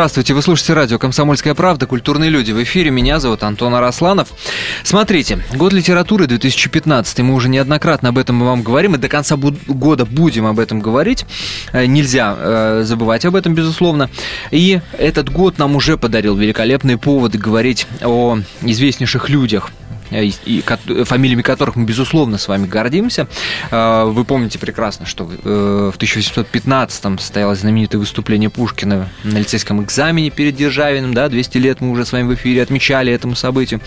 Здравствуйте, вы слушаете радио «Комсомольская правда», «Культурные люди». В эфире меня зовут Антон Арасланов. Смотрите, год литературы 2015, мы уже неоднократно об этом вам говорим, и до конца года будем об этом говорить. Э, нельзя э, забывать об этом, безусловно. И этот год нам уже подарил великолепный повод говорить о известнейших людях Э, и, фамилиями которых мы, безусловно, с вами гордимся. Э, вы помните прекрасно, что э, в 1815-м состоялось знаменитое выступление Пушкина на лицейском экзамене перед Державиным, да, 200 лет мы уже с вами в эфире отмечали этому событию.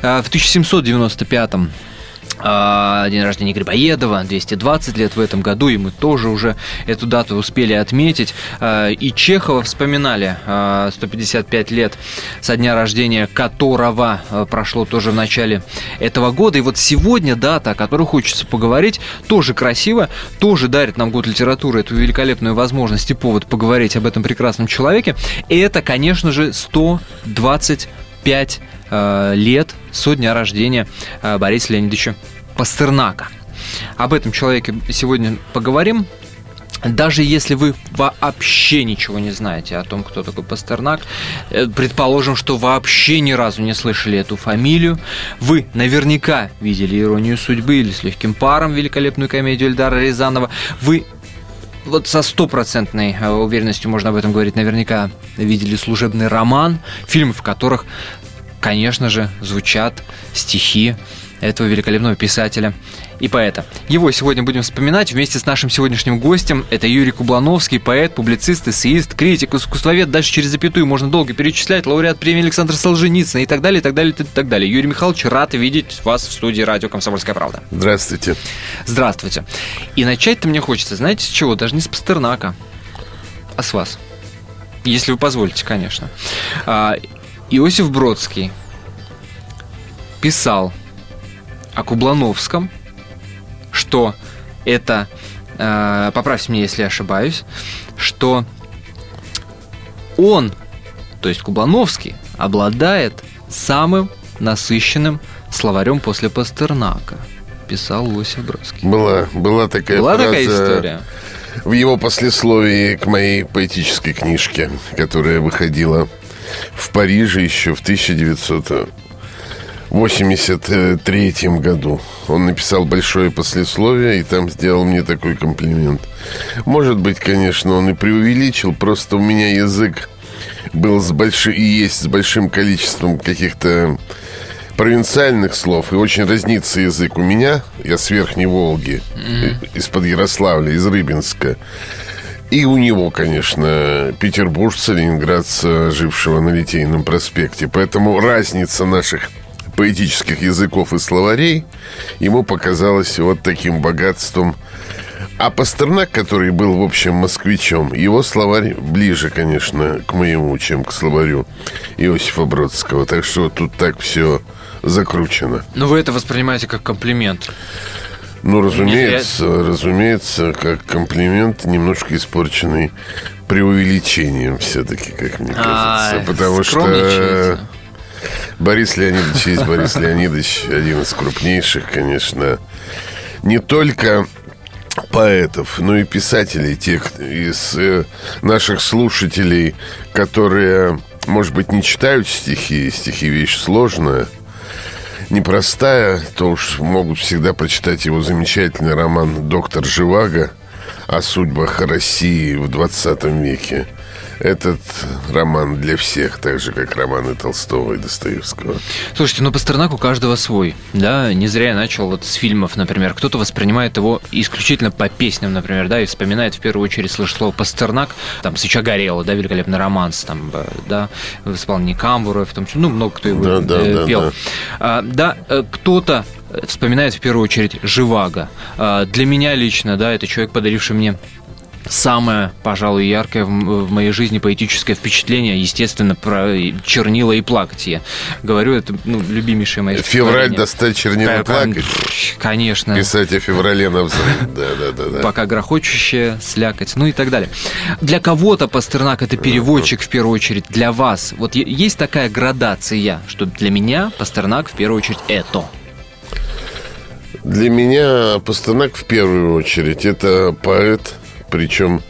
В 1795-м а, день рождения Грибоедова, 220 лет в этом году, и мы тоже уже эту дату успели отметить. А, и Чехова вспоминали 155 а, лет со дня рождения которого прошло тоже в начале этого года. И вот сегодня дата, о которой хочется поговорить, тоже красиво, тоже дарит нам год литературы эту великолепную возможность и повод поговорить об этом прекрасном человеке. И это, конечно же, 125 Э, лет со дня рождения Бориса Леонидовича Пастернака. Об этом человеке сегодня поговорим. Даже если вы вообще ничего не знаете о том, кто такой Пастернак, э, предположим, что вообще ни разу не слышали эту фамилию, вы наверняка видели «Иронию судьбы» или «С легким паром» великолепную комедию Эльдара Рязанова, вы вот со стопроцентной уверенностью можно об этом говорить, наверняка видели служебный роман, фильмы, в которых конечно же, звучат стихи этого великолепного писателя и поэта. Его сегодня будем вспоминать вместе с нашим сегодняшним гостем. Это Юрий Кублановский, поэт, публицист, эссеист, критик, искусствовед. Дальше через запятую можно долго перечислять. Лауреат премии Александр Солженицын и так далее, и так далее, и так далее. Юрий Михайлович, рад видеть вас в студии радио «Комсомольская правда». Здравствуйте. Здравствуйте. И начать-то мне хочется, знаете, с чего? Даже не с Пастернака, а с вас. Если вы позволите, конечно. А, Иосиф Бродский – писал о Кублановском, что это, э, поправьте меня, если я ошибаюсь, что он, то есть Кублановский, обладает самым насыщенным словарем после Пастернака, писал Лосев Бродский. Была, была такая была такая история. В его послесловии к моей поэтической книжке, которая выходила в Париже еще в 1900 83 году. Он написал большое послесловие и там сделал мне такой комплимент. Может быть, конечно, он и преувеличил, просто у меня язык был с большим и есть с большим количеством каких-то провинциальных слов, и очень разнится язык у меня. Я с Верхней Волги, mm-hmm. из-под Ярославля, из Рыбинска. И у него, конечно, петербуржца, ленинградца, жившего на Литейном проспекте. Поэтому разница наших поэтических языков и словарей ему показалось вот таким богатством. А Пастернак, который был, в общем, москвичом, его словарь ближе, конечно, к моему, чем к словарю Иосифа Бродского. Так что тут так все закручено. Но вы это воспринимаете как комплимент. Ну, разумеется, Нет, разумеется, как комплимент, немножко испорченный преувеличением все-таки, как мне кажется. А, потому что Борис Леонидович есть Борис Леонидович, один из крупнейших, конечно, не только поэтов, но и писателей, тех из э, наших слушателей, которые, может быть, не читают стихи, стихи вещь сложная, непростая, то уж могут всегда прочитать его замечательный роман «Доктор Живаго» о судьбах России в 20 веке этот роман для всех, так же, как романы Толстого и Достоевского. Слушайте, ну Пастернак у каждого свой, да, не зря я начал вот с фильмов, например, кто-то воспринимает его исключительно по песням, например, да, и вспоминает в первую очередь, слышит слово Пастернак, там, «Свеча горела», да, великолепный романс, там, да, в исполнении Камбура, в том числе, ну, много кто его да, да, э, пел. Да, да. А, да, э, кто-то вспоминает в первую очередь Живаго. А, для меня лично, да, это человек, подаривший мне самое, пожалуй, яркое в, моей жизни поэтическое впечатление, естественно, про чернила и плакать. Я говорю, это ну, любимейшее мое Февраль достать чернила плакать? Конечно. Писать о феврале на взрыв. Да, да, да, да. Пока грохочущая, слякоть, ну и так далее. Для кого-то Пастернак это переводчик в первую очередь, для вас. Вот есть такая градация, что для меня Пастернак в первую очередь это. Для меня Пастернак в первую очередь это поэт, причем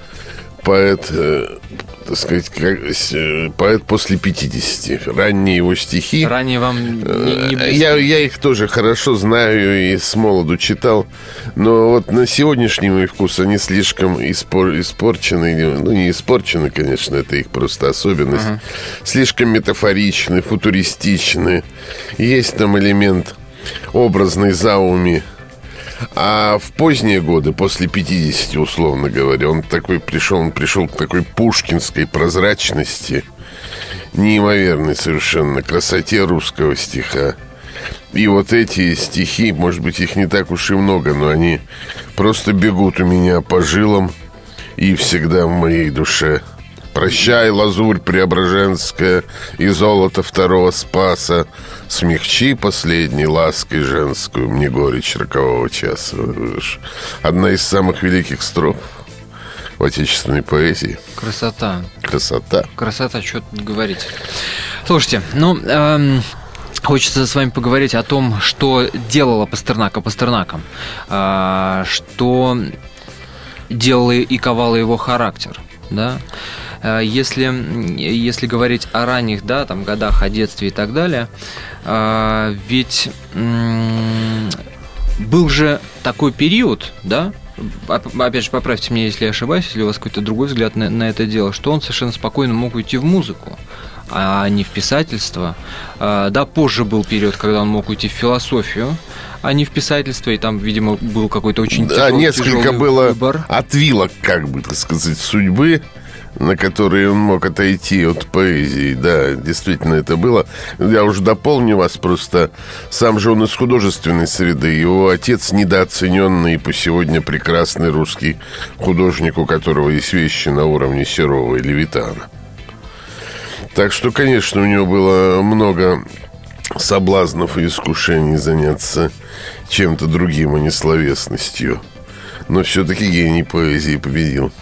поэт, э, так сказать, как, э, поэт после 50. Ранние его стихи. Ранее вам не, не э, я, я их тоже хорошо знаю и с молоду читал, но вот на сегодняшний мой вкус они слишком испор, испорчены. Ну, не испорчены, конечно, это их просто особенность. Uh-huh. Слишком метафоричны, футуристичны. Есть там элемент образной зауми а в поздние годы, после 50, условно говоря, он такой пришел, он пришел к такой пушкинской прозрачности, неимоверной совершенно красоте русского стиха. И вот эти стихи, может быть, их не так уж и много, но они просто бегут у меня по жилам и всегда в моей душе – Прощай, лазурь преображенская и золото второго спаса. Смягчи последней лаской женскую мне горечь рокового часа. Одна из самых великих строф в отечественной поэзии. Красота. Красота. Красота, что тут говорить. Слушайте, ну... Эм... Хочется с вами поговорить о том, что делала Пастернака Пастернаком, э, что делала и ковала его характер, да. Э, если, если говорить о ранних да, там, годах, о детстве и так далее, э, ведь был же такой период, да, опять же, поправьте меня, если я ошибаюсь, если у вас какой-то другой взгляд на, на это дело, что он совершенно спокойно мог уйти в музыку, а не в писательство. Э, да, позже был период, когда он мог уйти в философию, а не в писательство, и там, видимо, был какой-то очень да, тяжелый, несколько тяжелый было выбор. отвилок, как бы, так сказать, судьбы на которые он мог отойти от поэзии. Да, действительно это было. Я уже дополню вас просто. Сам же он из художественной среды. Его отец недооцененный и по сегодня прекрасный русский художник, у которого есть вещи на уровне Серова и Левитана. Так что, конечно, у него было много соблазнов и искушений заняться чем-то другим, а не словесностью но все-таки гений поэзии победил.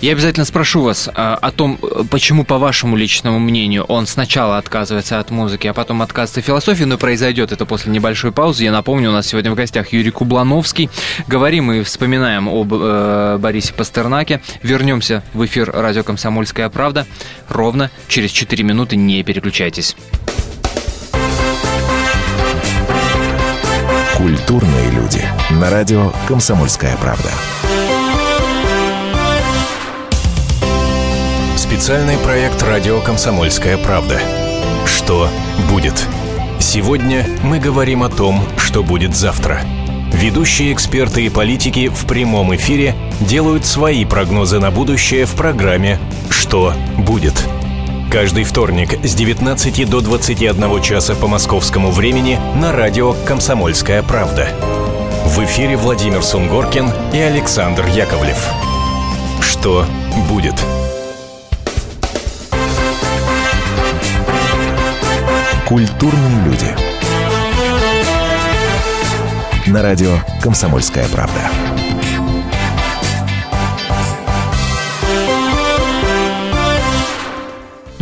Я обязательно спрошу вас а, о том, почему, по вашему личному мнению, он сначала отказывается от музыки, а потом отказывается от философии, но произойдет это после небольшой паузы. Я напомню, у нас сегодня в гостях Юрий Кублановский. Говорим и вспоминаем об э, Борисе Пастернаке. Вернемся в эфир радио «Комсомольская правда» ровно через 4 минуты. Не переключайтесь. Культурные люди. На радио «Комсомольская правда». Специальный проект «Радио Комсомольская правда». Что будет? Сегодня мы говорим о том, что будет завтра. Ведущие эксперты и политики в прямом эфире делают свои прогнозы на будущее в программе «Что будет?». Каждый вторник с 19 до 21 часа по московскому времени на радио «Комсомольская правда». В эфире Владимир Сунгоркин и Александр Яковлев. Что будет? Культурные люди. На радио «Комсомольская правда».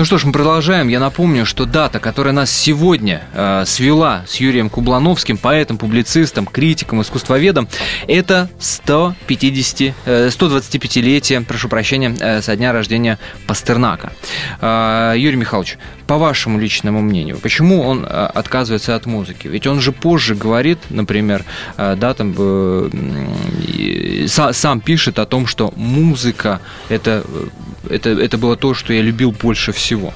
Что ж, мы продолжаем. Я напомню, что дата, которая нас сегодня э, свела с Юрием Кублановским, поэтом, публицистом, критиком, искусствоведом, это 150, э, 125-летие, прошу прощения, э, со дня рождения Пастернака. Э, Юрий Михайлович, по вашему личному мнению, почему он э, отказывается от музыки? Ведь он же позже говорит, например, э, да, там, э, э, сам пишет о том, что музыка это э, это, это было то, что я любил больше всего.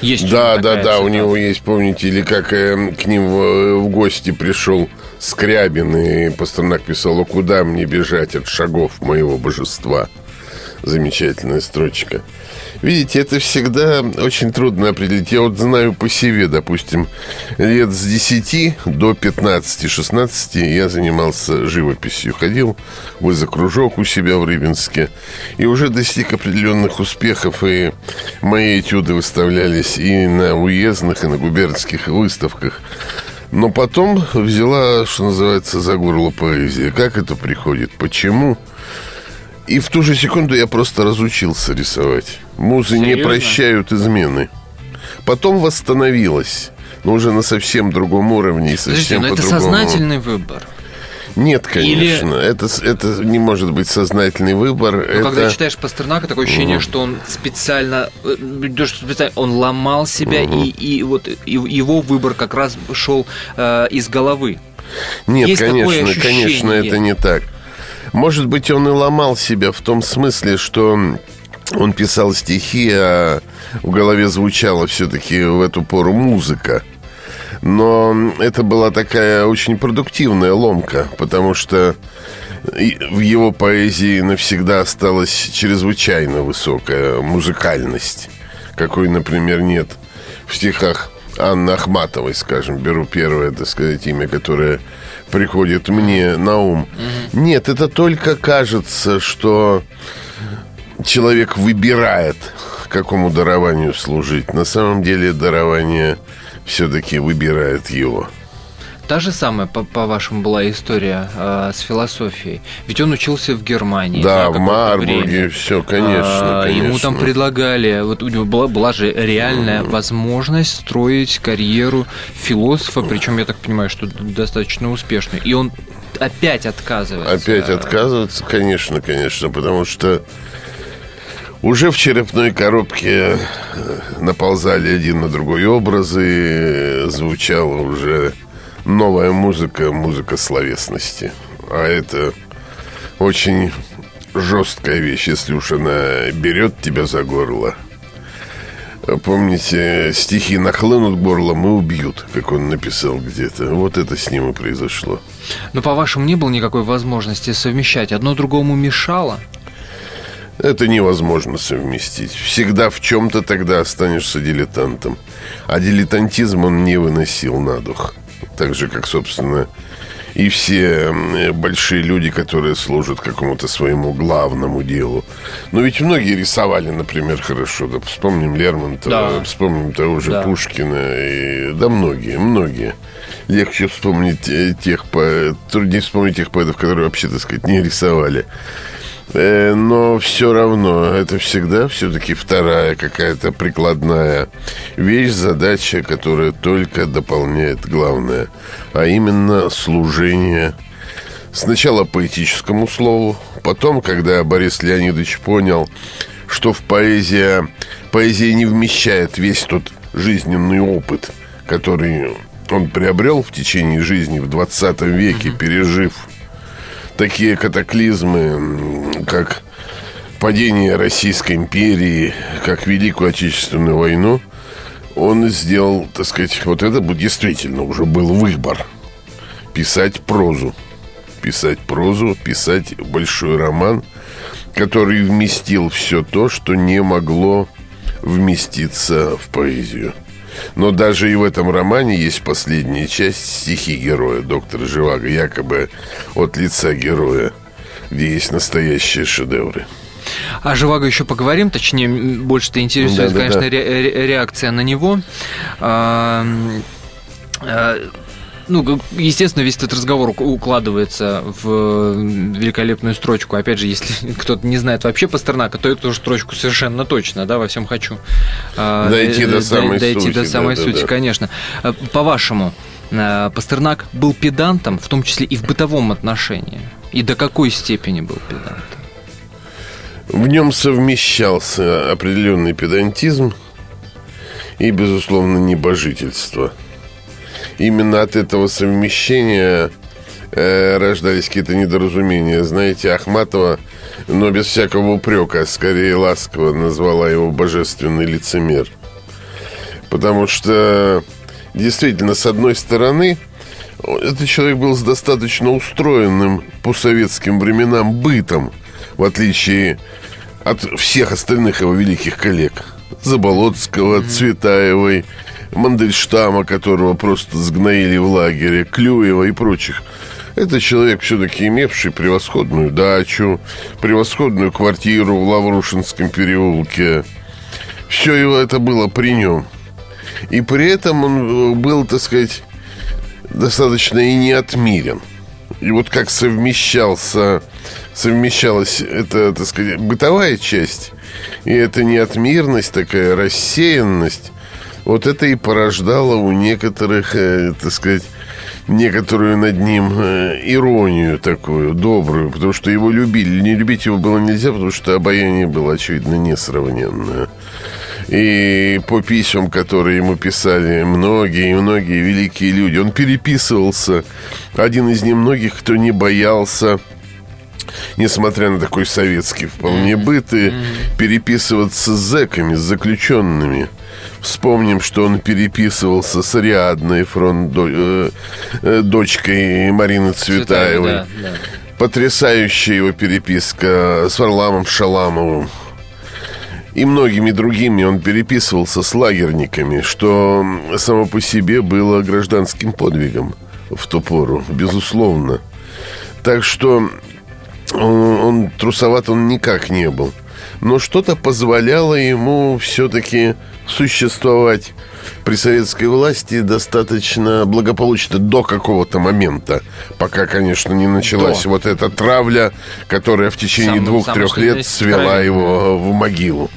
Есть да, да, да, цитата. у него есть, помните, или как э, к ним в, в гости пришел Скрябин, и Пастернак писал, а куда мне бежать от шагов моего божества? Замечательная строчка. Видите, это всегда очень трудно определить. Я вот знаю по себе, допустим, лет с 10 до 15-16 я занимался живописью. Ходил в кружок у себя в Рыбинске. И уже достиг определенных успехов. И мои этюды выставлялись и на уездных, и на губернских выставках. Но потом взяла, что называется, за горло поэзия. Как это приходит? Почему? И в ту же секунду я просто разучился рисовать. Музы Серьезно? не прощают измены. Потом восстановилась. Но уже на совсем другом уровне и совсем Подождите, но это сознательный выбор. Нет, конечно. Или... Это, это не может быть сознательный выбор. Но это... Когда читаешь Пастернака, такое ощущение, угу. что он специально, э, специально он ломал себя, угу. и, и вот и его выбор как раз шел э, из головы. Нет, Есть конечно, конечно, это не так. Может быть, он и ломал себя в том смысле, что он писал стихи, а в голове звучала все-таки в эту пору музыка. Но это была такая очень продуктивная ломка, потому что в его поэзии навсегда осталась чрезвычайно высокая музыкальность, какой, например, нет в стихах Анны Ахматовой, скажем, беру первое, так сказать, имя, которое приходит мне на ум. Нет, это только кажется, что человек выбирает, какому дарованию служить. На самом деле дарование все-таки выбирает его. Та же самая, по- по-вашему, была история э, с философией. Ведь он учился в Германии. Да, в Марбурге, время. все, конечно, а, конечно. Ему там предлагали, вот у него была, была же реальная mm. возможность строить карьеру философа, причем, я так понимаю, что достаточно успешную. И он опять отказывается. Опять отказывается, конечно, конечно, потому что уже в черепной коробке э, наползали один на другой образы, звучало уже новая музыка, музыка словесности. А это очень жесткая вещь, если уж она берет тебя за горло. Помните, стихи нахлынут горлом и убьют, как он написал где-то. Вот это с ним и произошло. Но, по-вашему, не было никакой возможности совмещать? Одно другому мешало? Это невозможно совместить. Всегда в чем-то тогда останешься дилетантом. А дилетантизм он не выносил на дух так же, как, собственно, и все большие люди, которые служат какому-то своему главному делу. Но ведь многие рисовали, например, хорошо. Да, вспомним Лермонтова, да. вспомним того же да. Пушкина. И, да, многие, многие. Легче вспомнить э, тех, по, труднее вспомнить тех поэтов, которые вообще, так сказать, не рисовали. Э, но все равно это всегда все-таки вторая какая-то прикладная вещь, задача, которая только дополняет главное, а именно служение. Сначала поэтическому слову, потом, когда Борис Леонидович понял, что в поэзия, поэзия не вмещает весь тот жизненный опыт, который он приобрел в течение жизни в 20 веке, пережив такие катаклизмы, как падение Российской империи, как Великую Отечественную войну, он сделал, так сказать, вот это действительно уже был выбор. Писать прозу. Писать прозу, писать большой роман, который вместил все то, что не могло вместиться в поэзию. Но даже и в этом романе есть последняя часть стихи героя, доктора Живаго, якобы от лица героя, где есть настоящие шедевры. О Живаго еще поговорим, точнее, больше-то интересует, да, да, конечно, да. Ре- реакция на него. Ну, естественно, весь этот разговор укладывается в великолепную строчку. Опять же, если кто-то не знает вообще Пастернака, то эту строчку совершенно точно, да, во всем хочу. А, дойти до самой дойти сути. до самой сути, конечно. А, по-вашему, а, Пастернак был педантом, в том числе и в бытовом отношении? И до какой степени был педантом? В нем совмещался определенный педантизм и, безусловно, небожительство – именно от этого совмещения э, рождались какие-то недоразумения. Знаете, Ахматова, но без всякого упрека, скорее ласково назвала его божественный лицемер. Потому что, действительно, с одной стороны, этот человек был с достаточно устроенным по советским временам бытом, в отличие от всех остальных его великих коллег. Заболоцкого, Цветаевой, Мандельштама, которого просто сгноили в лагере, Клюева и прочих. Это человек, все-таки имевший превосходную дачу, превосходную квартиру в Лаврушинском переулке. Все его это было при нем. И при этом он был, так сказать, достаточно и неотмирен. И вот как совмещался, совмещалась эта, так сказать, бытовая часть и эта неотмирность, такая рассеянность, вот это и порождало у некоторых, э, так сказать, некоторую над ним э, иронию такую, добрую, потому что его любили. Не любить его было нельзя, потому что обаяние было, очевидно, несравненное. И по письмам, которые ему писали многие и многие великие люди, он переписывался. Один из немногих, кто не боялся несмотря на такой советский вполне быт, и переписываться с зэками, с заключенными. Вспомним, что он переписывался с Ариадной, фронт, э, э, дочкой Марины Цветаевой. Да, да. Потрясающая его переписка с Варламом Шаламовым и многими другими он переписывался с лагерниками, что само по себе было гражданским подвигом в ту пору, безусловно. Так что он, он трусоват он никак не был. Но что-то позволяло ему все-таки существовать при советской власти достаточно благополучно до какого-то момента, пока, конечно, не началась до. вот эта травля, которая в течение двух-трех лет свела его в могилу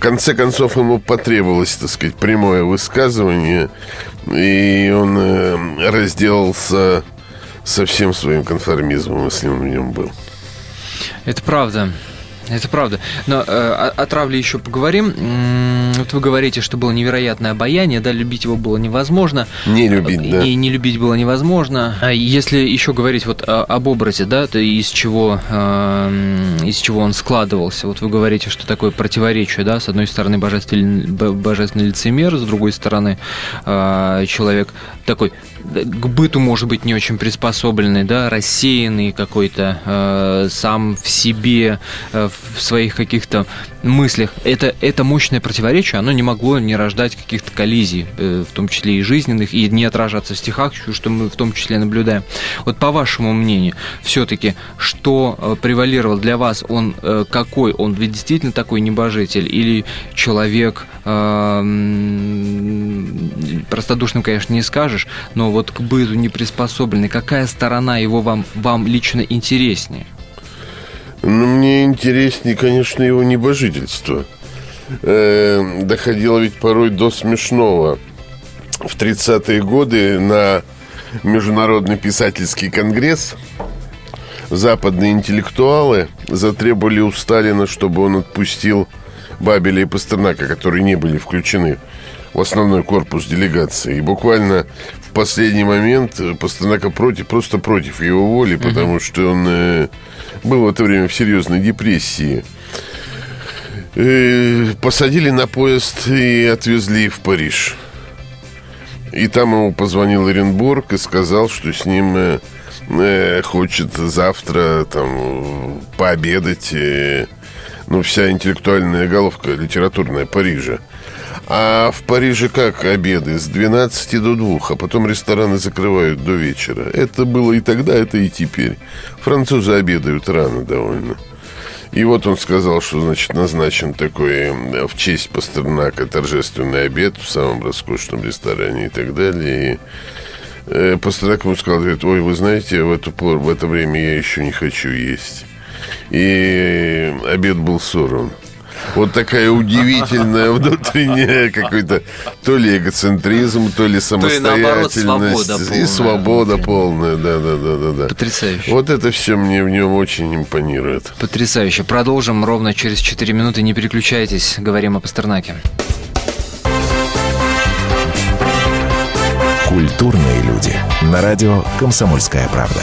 конце концов ему потребовалось, так сказать, прямое высказывание, и он э, разделался со всем своим конформизмом, если он в нем был. Это правда. Это правда. Но э, о, травле еще поговорим. Вот вы говорите, что было невероятное обаяние, да, любить его было невозможно. Не любить, да. И не любить было невозможно. А если еще говорить вот об образе, да, то из чего, э, из чего он складывался. Вот вы говорите, что такое противоречие, да, с одной стороны божественный, божественный лицемер, с другой стороны э, человек такой к быту, может быть, не очень приспособленный, да, рассеянный какой-то, э, сам в себе, э, в своих каких-то мыслях. Это, это мощное противоречие, оно не могло не рождать каких-то коллизий, э, в том числе и жизненных, и не отражаться в стихах, что мы в том числе наблюдаем. Вот по вашему мнению, все-таки, что э, превалировал для вас, он э, какой? Он ведь действительно такой небожитель или человек, простодушным, конечно, не скажешь, но вот к быту не приспособленный, какая сторона его вам, вам лично интереснее? Ну, мне интереснее, конечно, его небожительство. Э, доходило ведь порой до смешного. В 30-е годы на Международный писательский конгресс западные интеллектуалы затребовали у Сталина, чтобы он отпустил Бабеля и Пастернака, которые не были включены в основной корпус делегации. И буквально в последний момент Пастернака против, просто против его воли, потому что он э, был в это время в серьезной депрессии. И посадили на поезд и отвезли в Париж. И там ему позвонил Оренбург и сказал, что с ним э, э, хочет завтра там пообедать э, ну, вся интеллектуальная головка литературная Парижа. А в Париже как обеды? С 12 до 2, а потом рестораны закрывают до вечера. Это было и тогда, это и теперь. Французы обедают рано довольно. И вот он сказал, что, значит, назначен такой в честь Пастернака торжественный обед в самом роскошном ресторане и так далее. И э, Пастернак ему сказал, говорит, ой, вы знаете, в, эту пор, в это время я еще не хочу есть. И обед был сорван. Вот такая удивительная внутренняя какой-то то ли эгоцентризм, то ли самостоятельность. То наоборот, свобода полная. И свобода полная, да, да, да, да, да. Потрясающе. Вот это все мне в нем очень импонирует. Потрясающе. Продолжим ровно через 4 минуты. Не переключайтесь. Говорим о Пастернаке. Культурные люди. На радио «Комсомольская правда».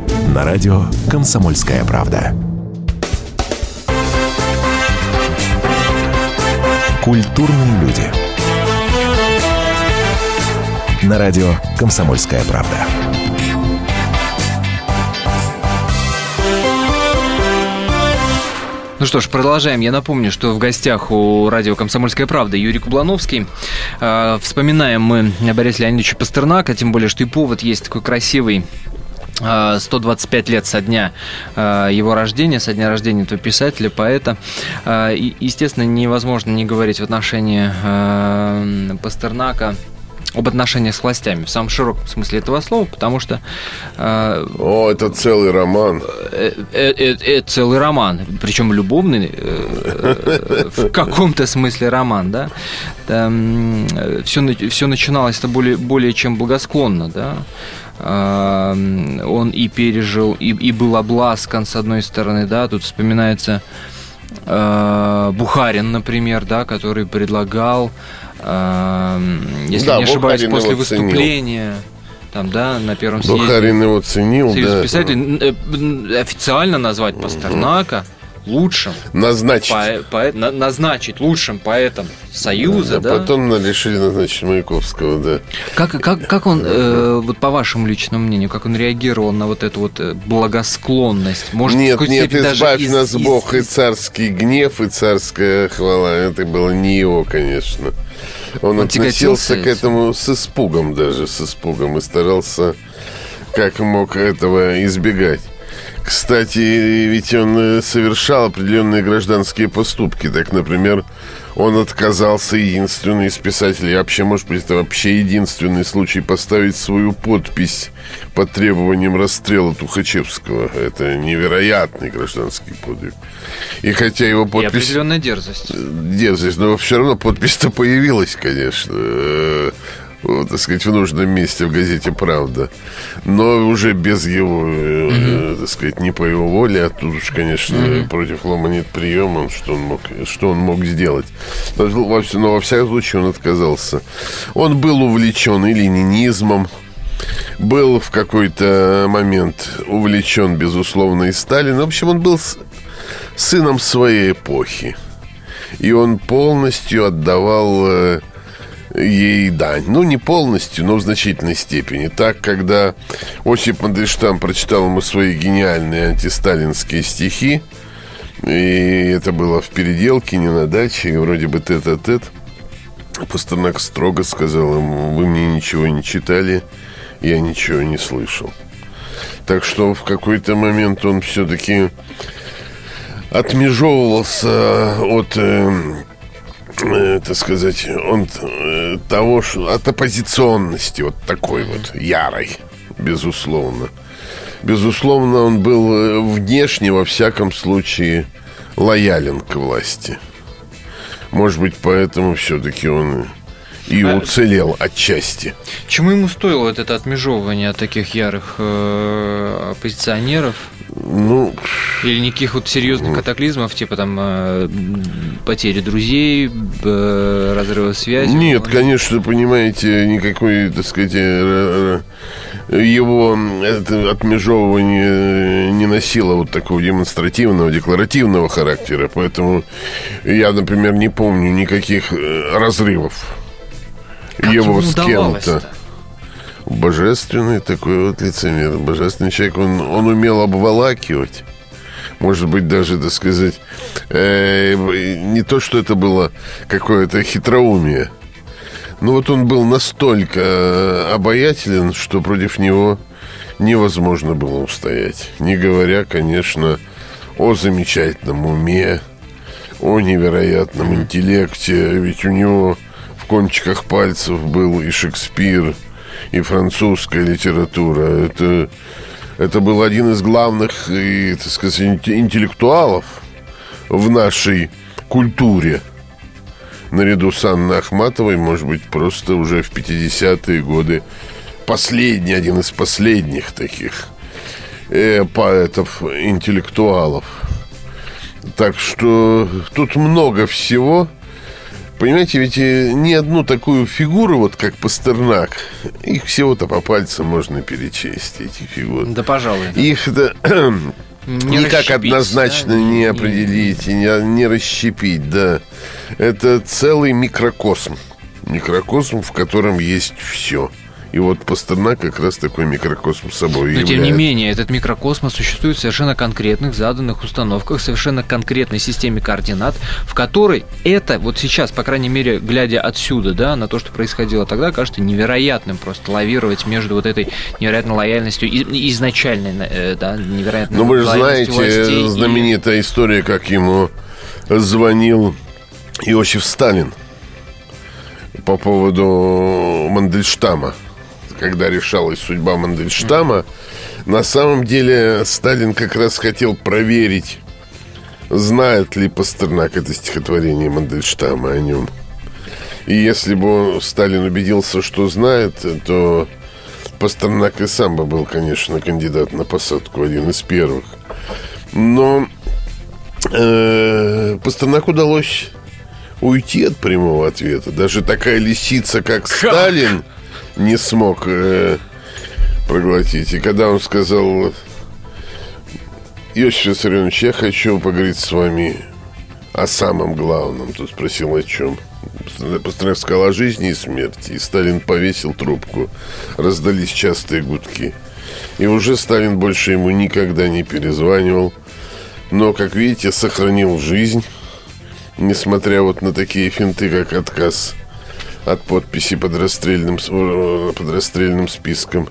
на радио «Комсомольская правда». Культурные люди. На радио «Комсомольская правда». Ну что ж, продолжаем. Я напомню, что в гостях у радио «Комсомольская правда» Юрий Кублановский. Э, вспоминаем мы Бориса Леонидовича Пастернака, тем более, что и повод есть такой красивый 125 лет со дня э, его рождения, со дня рождения этого писателя, поэта. Э, и, естественно, невозможно не говорить в отношении Пастернака об отношениях с властями в самом широком смысле этого слова, потому что... Э, О, это целый роман. Э, э, э, э, целый роман, причем любовный, э, в каком-то смысле роман, да. Там, все, все начиналось это более, более чем благосклонно, да он и пережил, и, и был обласкан, с одной стороны, да, тут вспоминается э, Бухарин, например, да, который предлагал, если да, не ошибаюсь, Бухарин после выступления... Ценил там, да, на первом съезде. Бухарин его ценил, Союз да. писателей э, официально назвать Пастернака лучшим назначить по, по, на, назначить лучшим поэтом Союза, да, да? Потом решили назначить Маяковского, да. Как как как он э, вот по вашему личному мнению, как он реагировал на вот эту вот э, благосклонность? Может, нет, нет, избавь из, нас из, Бог из... и царский гнев и царская хвала. Это было не его, конечно. Он, он относился к этому с испугом даже, с испугом и старался как мог этого избегать. Кстати, ведь он э, совершал определенные гражданские поступки. Так, например, он отказался единственный из писателей, вообще, может быть, это вообще единственный случай поставить свою подпись под требованием расстрела Тухачевского. Это невероятный гражданский подвиг. И хотя его подпись... И определенная дерзость. Дерзость, но все равно подпись-то появилась, конечно вот, так сказать, в нужном месте в газете «Правда». Но уже без его, mm-hmm. так сказать, не по его воле, а тут уж, конечно, mm-hmm. против Лома нет приема, что он мог, что он мог сделать. Но, но во всяком случае он отказался. Он был увлечен и ленинизмом, был в какой-то момент увлечен, безусловно, и Сталином. В общем, он был сыном своей эпохи. И он полностью отдавал э, ей дань. Ну, не полностью, но в значительной степени. Так, когда Осип Мандельштам прочитал ему свои гениальные антисталинские стихи, и это было в переделке, не на даче, вроде бы тет-а-тет, Пастернак строго сказал ему, вы мне ничего не читали, я ничего не слышал. Так что в какой-то момент он все-таки отмежевывался от э, э, так сказать, он э, того, что от оппозиционности вот такой вот ярой, безусловно. Безусловно, он был э, внешне, во всяком случае, лоялен к власти. Может быть, поэтому все-таки он и а уцелел отчасти. Чему ему стоило вот это отмежевывание от таких ярых э, оппозиционеров? Ну, или никаких вот серьезных катаклизмов, типа там э, потери друзей, э, разрыва связи? Нет, конечно, понимаете, никакой, так сказать, э, его это отмежевывание не носило вот такого демонстративного, декларативного характера. Поэтому я, например, не помню никаких разрывов как его с кем-то. Божественный такой вот лицемер. Божественный человек, он, он умел обволакивать. Может быть, даже, так сказать, э, не то, что это было какое-то хитроумие. Но вот он был настолько обаятелен, что против него невозможно было устоять. Не говоря, конечно, о замечательном уме, о невероятном интеллекте. Ведь у него кончиках пальцев был и Шекспир, и французская литература. Это, Это был один из главных, и, так сказать, инте- интеллектуалов в нашей культуре. Наряду с Анной Ахматовой, может быть, просто уже в 50-е годы последний, один из последних таких э, поэтов, интеллектуалов. Так что тут много всего. Понимаете, ведь э, ни одну такую фигуру, вот как Пастернак, их всего-то по пальцам можно перечесть, эти фигуры. Да, пожалуй. да. Их это Не никак однозначно да, не не- определить и не, не расщепить, да. Это целый микрокосм. Микрокосм, в котором есть все. И вот Пастернак как раз такой микрокосм собой Но тем не является. менее, этот микрокосмос существует в совершенно конкретных заданных установках, совершенно конкретной системе координат, в которой это вот сейчас, по крайней мере, глядя отсюда, да, на то, что происходило тогда, кажется невероятным просто лавировать между вот этой невероятной лояльностью и- изначальной, э, да, невероятной Ну, вы же знаете, и- знаменитая история, как ему звонил Иосиф Сталин по поводу Мандельштама. Когда решалась судьба Мандельштама, на самом деле Сталин как раз хотел проверить, знает ли Пастернак это стихотворение Мандельштама о нем. И если бы Сталин убедился, что знает, то Пастернак и сам бы был, конечно, кандидат на посадку, один из первых. Но э, Пастернаку удалось уйти от прямого ответа. Даже такая лисица, как Сталин, не смог э, проглотить. И когда он сказал, Иосиф Виссарионович, я хочу поговорить с вами о самом главном. Тут спросил, о чем. Пастернак сказал о жизни и смерти. И Сталин повесил трубку. Раздались частые гудки. И уже Сталин больше ему никогда не перезванивал. Но, как видите, сохранил жизнь. Несмотря вот на такие финты, как отказ от подписи под расстрельным, э, под расстрельным списком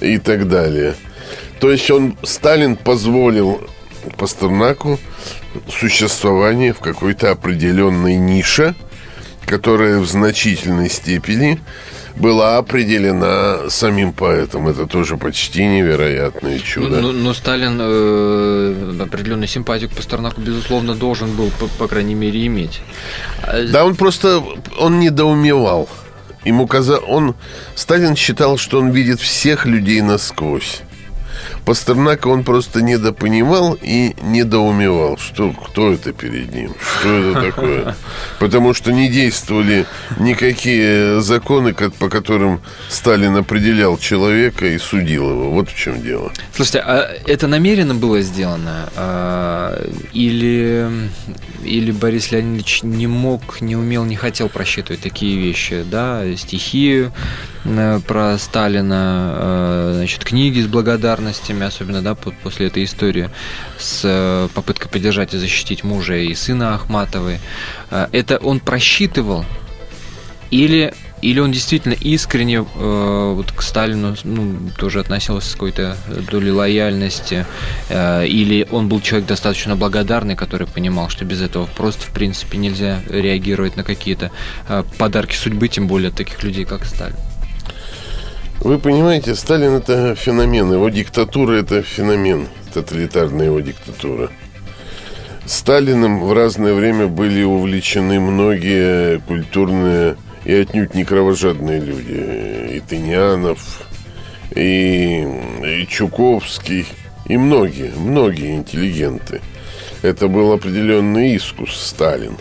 и так далее. То есть он, Сталин позволил Пастернаку существование в какой-то определенной нише, которая в значительной степени была определена самим поэтом. Это тоже почти невероятное чудо. Ну, но Сталин э, определенную симпатию к Пастернаку, безусловно, должен был, по, по крайней мере, иметь. А, Да, он просто, он недоумевал. Ему казалось, он, Сталин считал, что он видит всех людей насквозь. Пастернака он просто недопонимал и недоумевал, что, кто это перед ним, что это такое. Потому что не действовали никакие законы, как- по которым Сталин определял человека и судил его. Вот в чем дело. Слушайте, а это намеренно было сделано? А, или, или Борис Леонидович не мог, не умел, не хотел просчитывать такие вещи? Да, стихи э, про Сталина, э, значит, книги с благодарностями, особенно, да, по- после этой истории с э, попыткой поддержать и защитить мужа и сына Ахматовой. Э, Это он просчитывал или, или он действительно искренне э, вот к Сталину ну, тоже относился с какой-то долей лояльности, э, или он был человек достаточно благодарный, который понимал, что без этого просто в принципе нельзя реагировать на какие-то э, подарки судьбы, тем более таких людей, как Сталин. Вы понимаете, Сталин это феномен, его диктатура это феномен, тоталитарная его диктатура. Сталиным в разное время были увлечены многие культурные и отнюдь не кровожадные люди. И Тынянов, и, и Чуковский, и многие, многие интеллигенты. Это был определенный искус Сталин.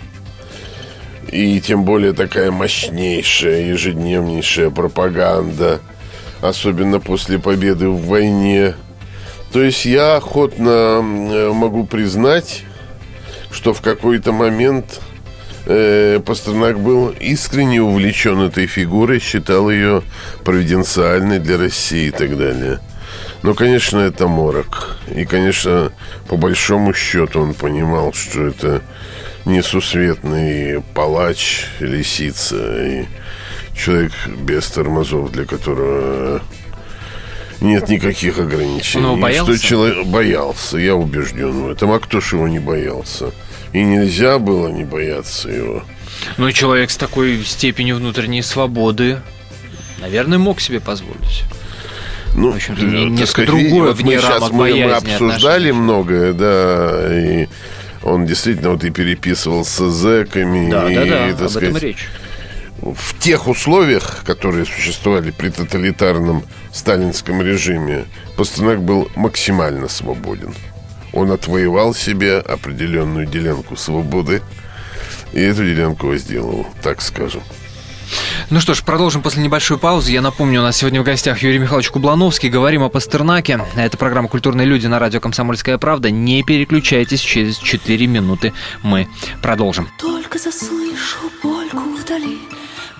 И тем более такая мощнейшая, ежедневнейшая пропаганда, особенно после победы в войне. То есть я охотно э, могу признать, что в какой-то момент э, Пастернак был искренне увлечен этой фигурой, считал ее провиденциальной для России и так далее. Но, конечно, это морок. И, конечно, по большому счету он понимал, что это несусветный палач, лисица и человек без тормозов, для которого нет никаких ограничений. Он И боялся? Что человек боялся, я убежден в этом. А кто ж его не боялся? И нельзя было не бояться его. Ну и человек с такой степенью внутренней свободы, наверное, мог себе позволить. Ну, в общем-то, э, несколько сказать, другое вот вне мы сейчас мы, обсуждали отношений. многое, да, и он действительно вот и переписывался с зэками, Да, и, да, да, так об сказать, этом речь. В тех условиях, которые существовали при тоталитарном сталинском режиме, Пастернак был максимально свободен. Он отвоевал себе определенную делянку свободы, и эту делянку возделал, так скажем. Ну что ж, продолжим после небольшой паузы. Я напомню, у нас сегодня в гостях Юрий Михайлович Кублановский. Говорим о Пастернаке. Это программа «Культурные люди» на радио «Комсомольская правда». Не переключайтесь, через 4 минуты мы продолжим. Только заслышу польку вдали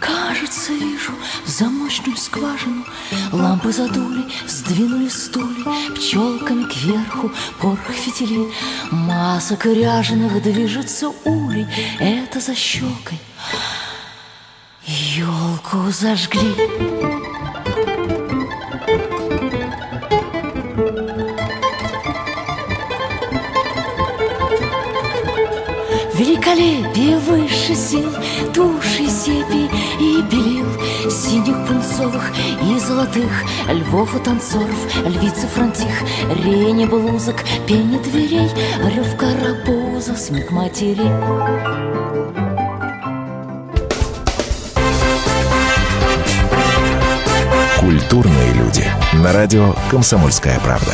Кажется, вижу замочную скважину. Лампы задули, сдвинули стулья Пчелками кверху порох фитили. Масок ряженых движется улей. Это за щекой Елку зажгли. Великолепие выше сил Души сепи Пунцовых и золотых Львов и танцоров, львицы фронтих Рени блузок, пение дверей Рев карапуза, смех матерей Культурные люди. На радио «Комсомольская правда».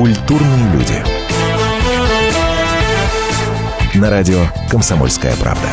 Культурные люди. На радио «Комсомольская правда».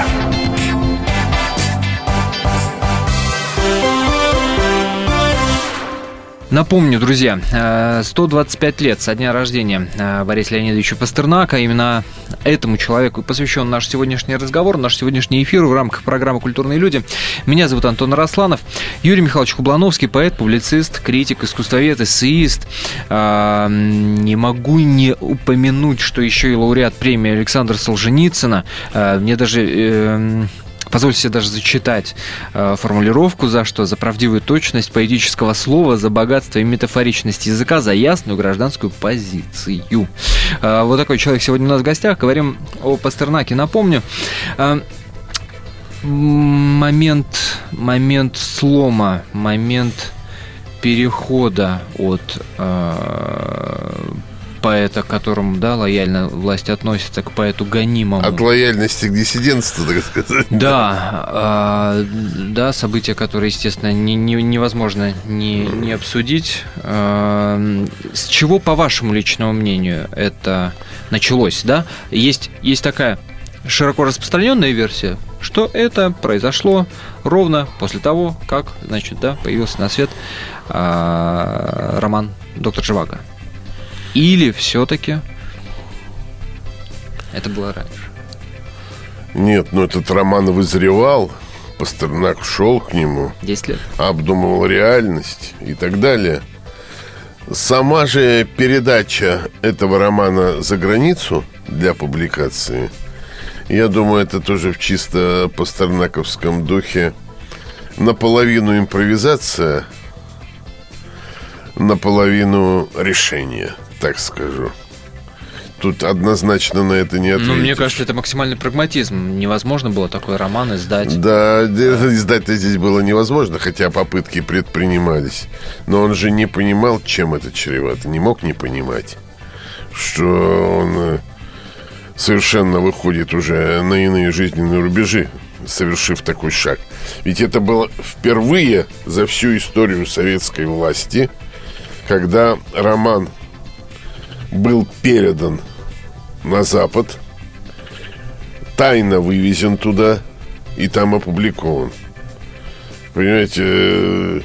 Напомню, друзья, э, 125 лет со дня рождения э, Бориса Леонидовича Пастернака. Именно этому человеку посвящен наш сегодняшний разговор, наш сегодняшний эфир в рамках программы «Культурные люди». Меня зовут Антон Росланов. Юрий Михайлович Кублановский, поэт, публицист, критик, искусствовед, эссеист. А, Не могу не упомянуть, что еще и лауреат премии Александра Солженицына. А, Мне даже... эм, Позвольте себе даже зачитать э, формулировку, за что? За правдивую точность поэтического слова, за богатство и метафоричность языка, за ясную гражданскую позицию. Э, вот такой человек сегодня у нас в гостях. Говорим о Пастернаке. Напомню, э, момент, момент слома, момент перехода от э, поэта, к которому да, лояльно власть относится, к поэту гонимому. От лояльности к диссидентству, так сказать. Да, а, да, события, которые, естественно, не- не- невозможно не, не обсудить. А, С чего, по вашему личному мнению, это началось, да? Есть, есть такая широко распространенная версия, что это произошло ровно после того, как, значит, да, появился на свет а, роман «Доктор Живаго». Или все-таки это было раньше? Нет, ну этот роман вызревал, Пастернак шел к нему, 10 лет? обдумывал реальность и так далее. Сама же передача этого романа за границу для публикации, я думаю, это тоже в чисто пастернаковском духе наполовину импровизация, наполовину решение, так скажу. Тут однозначно на это не ответишь. Ну, мне кажется, это максимальный прагматизм. Невозможно было такой роман издать. Да, де- издать-то здесь было невозможно, хотя попытки предпринимались. Но он же не понимал, чем это чревато. Не мог не понимать, что он э, совершенно выходит уже на иные жизненные рубежи, совершив такой шаг. Ведь это было впервые за всю историю советской власти, когда роман был передан на Запад, тайно вывезен туда и там опубликован. Понимаете, э,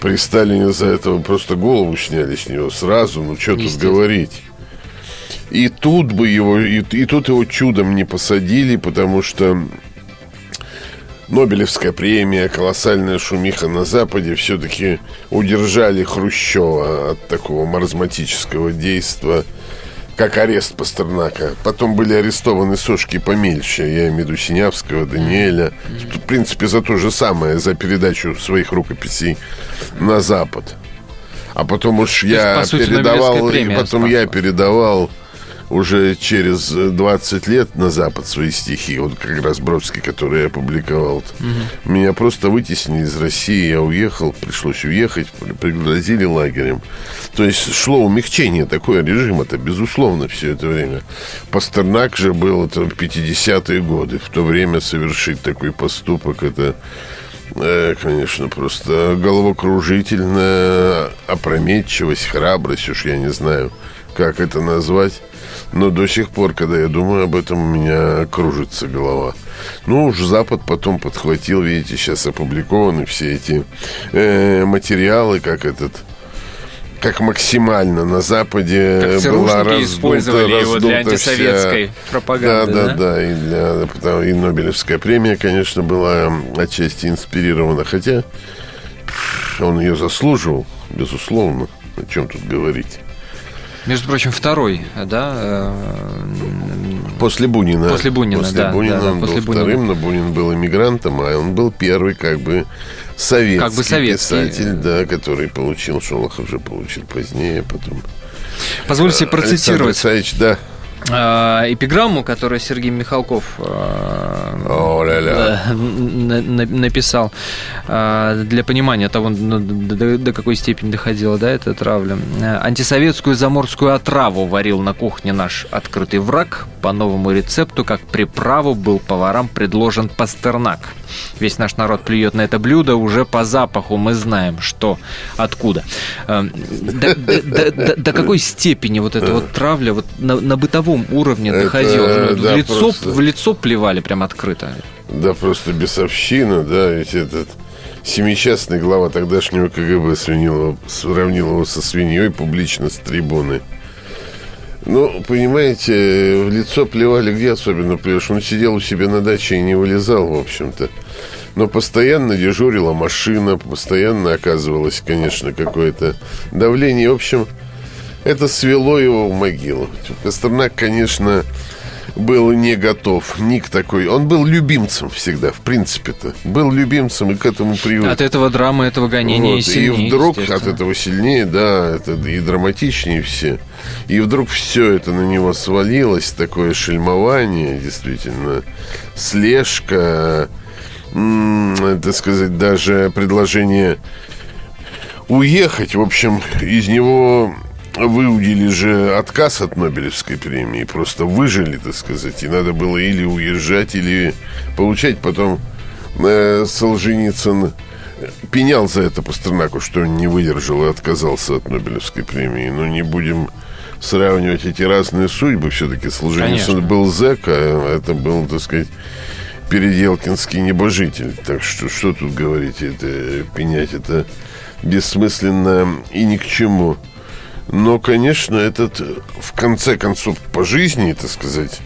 при Сталине за этого просто голову сняли с него сразу, ну что тут говорить. И тут бы его, и, и тут его чудом не посадили, потому что Нобелевская премия, колоссальная шумиха на Западе все-таки удержали Хрущева от такого маразматического действия, как арест Пастернака. Потом были арестованы сошки помельче, я имею в виду Синявского, Даниэля. В принципе, за то же самое, за передачу своих рукописей на Запад. А потом уж я по сути, передавал, и потом я передавал уже через 20 лет на Запад свои стихи, вот как раз Бродский, который я опубликовал. Меня просто вытеснили из России, я уехал, пришлось уехать, пригрозили лагерем. То есть шло умягчение такое режима-то, безусловно, все это время. Пастернак же был, это в 50-е годы, в то время совершить такой поступок, это Э, конечно, просто головокружительная опрометчивость, храбрость, уж я не знаю, как это назвать. Но до сих пор, когда я думаю об этом, у меня кружится голова. Ну, уж Запад потом подхватил, видите, сейчас опубликованы все эти э, материалы, как этот как максимально на Западе Как была раздута, использовали его для раздута вся- антисоветской пропаганды, Да, да, да? да, и, для, потому- и Нобелевская премия, конечно, была отчасти инспирирована, хотя он ее заслуживал, безусловно. О чем тут говорить? Между прочим, второй, да, э, После Бунина. После Бунина, После да, Бунина да, да, он после был Бунина. вторым, но Бунин был иммигрантом, а он был первый, как бы, советский, Как бы советский. писатель, да, который получил, Шолохов же получил позднее, потом. позвольте Александр процитировать Исаевич, да. Э, эпиграмму, которую Сергей Михалков э, на- написал э, для понимания того, ну, до, какой степени доходила да, эта травля. Э, Антисоветскую заморскую отраву варил на кухне наш открытый враг. По новому рецепту, как приправу, был поварам предложен пастернак. Весь наш народ плюет на это блюдо, уже по запаху мы знаем, что, откуда. Э, До, до- до- до- какой степени вот эта вот травля вот на, на бытовом уровне доходила? Ну, да, в, лицо, просто. в лицо плевали прям открыто. Да, просто бесовщина, да, ведь этот семичастный глава тогдашнего КГБ сравнил его, сравнил его со свиньей публично с трибуны. Ну, понимаете, в лицо плевали, где особенно плюешь? Он сидел у себя на даче и не вылезал, в общем-то. Но постоянно дежурила машина, постоянно оказывалось, конечно, какое-то давление. В общем, это свело его в могилу. Пастернак, конечно, был не готов ни к такой. Он был любимцем всегда, в принципе-то. Был любимцем и к этому привык. От этого драмы, этого гонения Вот, и сильнее, и вдруг от этого сильнее, да, это и драматичнее все. И вдруг все это на него свалилось, такое шельмование, действительно, слежка, так сказать, даже предложение уехать. В общем, из него выудили же отказ от Нобелевской премии, просто выжили, так сказать, и надо было или уезжать, или получать. Потом э, Солженицын пенял за это Пастернаку, что он не выдержал и отказался от Нобелевской премии. Но не будем сравнивать эти разные судьбы. Все-таки Солженицын Конечно. был зэк, а это был, так сказать, переделкинский небожитель. Так что что тут говорить, это пенять, это бессмысленно и ни к чему. Но, конечно, этот, в конце концов, по жизни, так сказать,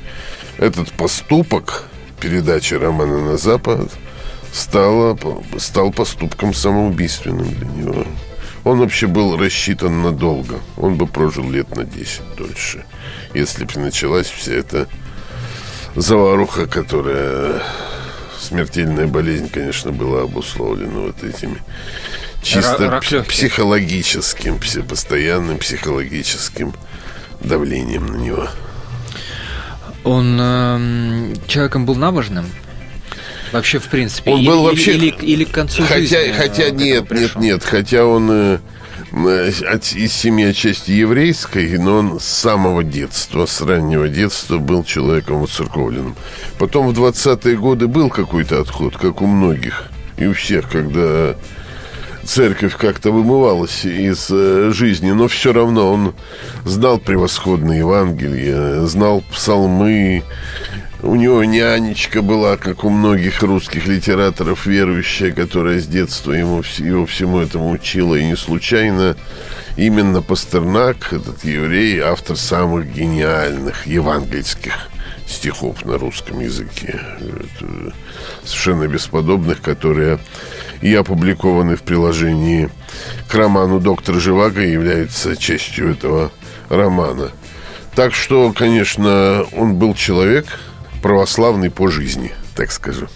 этот поступок передачи романа на Запад стало, стал поступком самоубийственным для него. Он вообще был рассчитан надолго. Он бы прожил лет на 10 дольше, если бы началась вся эта заваруха, которая смертельная болезнь, конечно, была обусловлена вот этими чисто рак психологическим, пси- постоянным психологическим давлением на него. Он эм, человеком был набожным? Вообще, в принципе. Он или, был или- вообще- Или, или к концу Хотя, жизни, э, хотя нет, нет, нет, хотя он э, э, от- из семьи отчасти еврейской, но он с самого детства, с раннего детства был человеком воцерковленным. Потом в 20-е годы был какой-то отход, как у многих и у всех, когда церковь как-то вымывалась из э, жизни, но все равно он знал превосходные Евангелия, знал псалмы. У него нянечка была, как у многих русских литераторов, верующая, которая с детства ему, его всему этому учила. И не случайно именно Пастернак, этот еврей, автор самых гениальных евангельских стихов на русском языке. Это совершенно бесподобных, которые и опубликованы в приложении к роману «Доктор Живаго» и являются частью этого романа. Так что, конечно, он был человек православный по жизни, так скажу.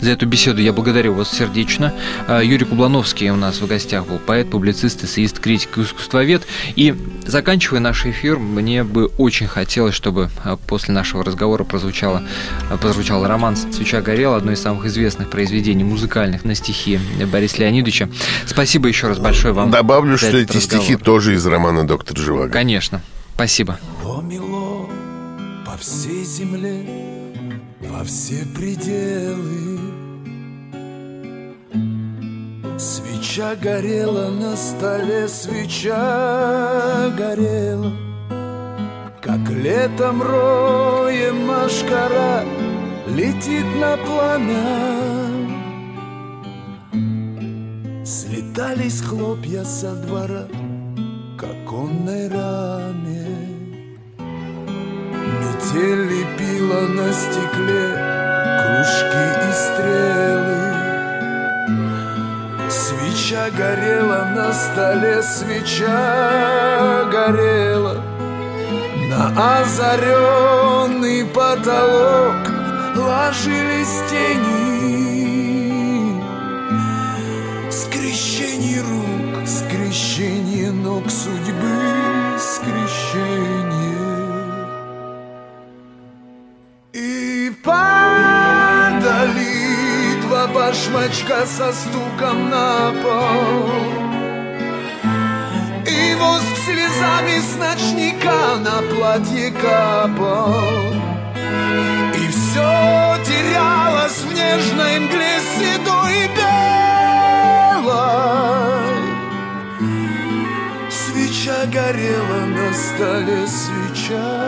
За эту беседу я благодарю вас сердечно. А, Юрий Кублановский у нас в гостях был поэт, публицист, эссеист, критик и искусствовед. И заканчивая наш эфир, мне бы очень хотелось, чтобы а, после нашего разговора прозвучало, а, прозвучал роман «Свеча горела», одно из самых известных произведений музыкальных на стихи Бориса Леонидовича. Спасибо еще раз большое вам. Добавлю, что эти разговор. стихи тоже из романа «Доктор Живаго». Конечно. Спасибо. Помело по всей земле, во все пределы Свеча горела на столе, свеча горела, Как летом роем машкара летит на пламя. Слетались хлопья со двора к оконной раме. Метель лепила на стекле кружки и стрелы. Свеча горела на столе, свеча горела. На озаренный потолок ложились тени башмачка со стуком на пол. И воск слезами с ночника на платье капал. И все терялось в нежной мгле седой и белой. Свеча горела на столе, свеча